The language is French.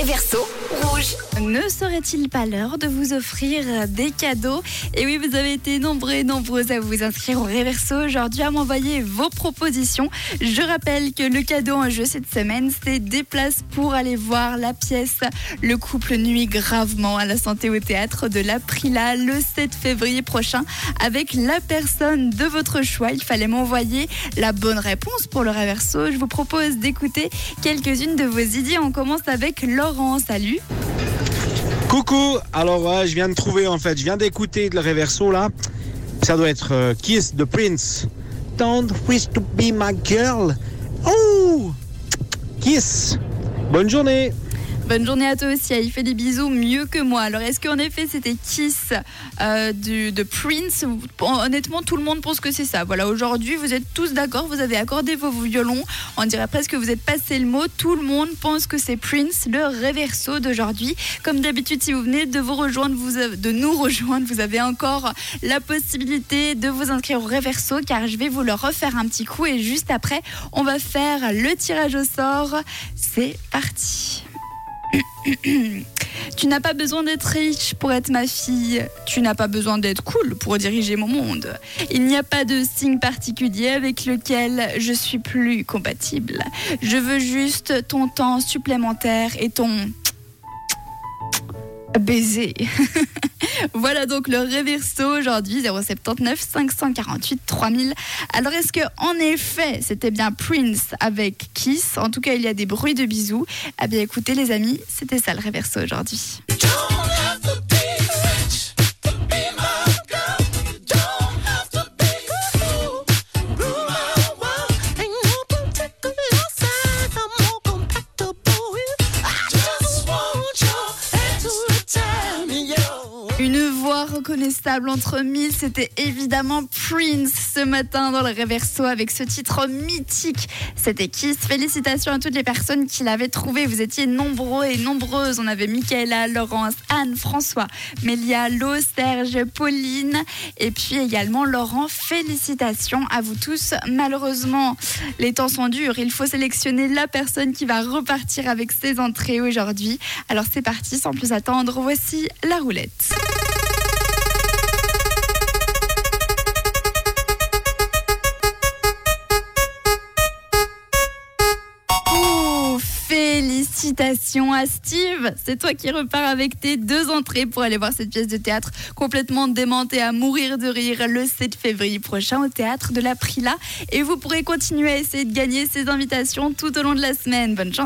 Réverso rouge. Ne serait-il pas l'heure de vous offrir des cadeaux? Et oui, vous avez été nombreux et nombreuses à vous inscrire au Réverso aujourd'hui à m'envoyer vos propositions. Je rappelle que le cadeau en jeu cette semaine, c'est des places pour aller voir la pièce Le couple nuit gravement à la santé au théâtre de l'Aprila le 7 février prochain avec la personne de votre choix. Il fallait m'envoyer la bonne réponse pour le Réverso. Je vous propose d'écouter quelques-unes de vos idées. On commence avec Salut. Coucou, alors je viens de trouver en fait, je viens d'écouter le Reverso là. Ça doit être euh, Kiss the Prince. Don't wish to be my girl. Oh Kiss. Bonne journée. Bonne journée à toi aussi. Il fait des bisous mieux que moi. Alors, est-ce qu'en effet, c'était Kiss euh, du, de Prince? Honnêtement, tout le monde pense que c'est ça. Voilà, aujourd'hui, vous êtes tous d'accord. Vous avez accordé vos violons. On dirait presque que vous êtes passé le mot. Tout le monde pense que c'est Prince, le réverso d'aujourd'hui. Comme d'habitude, si vous venez de vous rejoindre, de nous rejoindre, vous avez encore la possibilité de vous inscrire au réverso car je vais vous le refaire un petit coup et juste après, on va faire le tirage au sort. C'est parti. Tu n'as pas besoin d'être riche pour être ma fille. Tu n'as pas besoin d'être cool pour diriger mon monde. Il n'y a pas de signe particulier avec lequel je suis plus compatible. Je veux juste ton temps supplémentaire et ton baiser. voilà donc le réverso aujourd'hui 079 548 3000. Alors est-ce que en effet c'était bien Prince avec Kiss? En tout cas il y a des bruits de bisous. Ah bien écoutez les amis, c'était ça le réverso aujourd'hui. Une voix reconnaissable entre mille, c'était évidemment Prince ce matin dans le Reverso avec ce titre mythique. C'était Kiss. Félicitations à toutes les personnes qui l'avaient trouvé. Vous étiez nombreux et nombreuses. On avait Michaela, Laurence, Anne, François, Mélia, Lo, Serge, Pauline et puis également Laurent. Félicitations à vous tous. Malheureusement, les temps sont durs. Il faut sélectionner la personne qui va repartir avec ses entrées aujourd'hui. Alors c'est parti, sans plus attendre, voici la roulette. Félicitations à Steve, c'est toi qui repars avec tes deux entrées pour aller voir cette pièce de théâtre complètement démentée à mourir de rire le 7 février prochain au théâtre de la Prila. Et vous pourrez continuer à essayer de gagner ces invitations tout au long de la semaine. Bonne chance.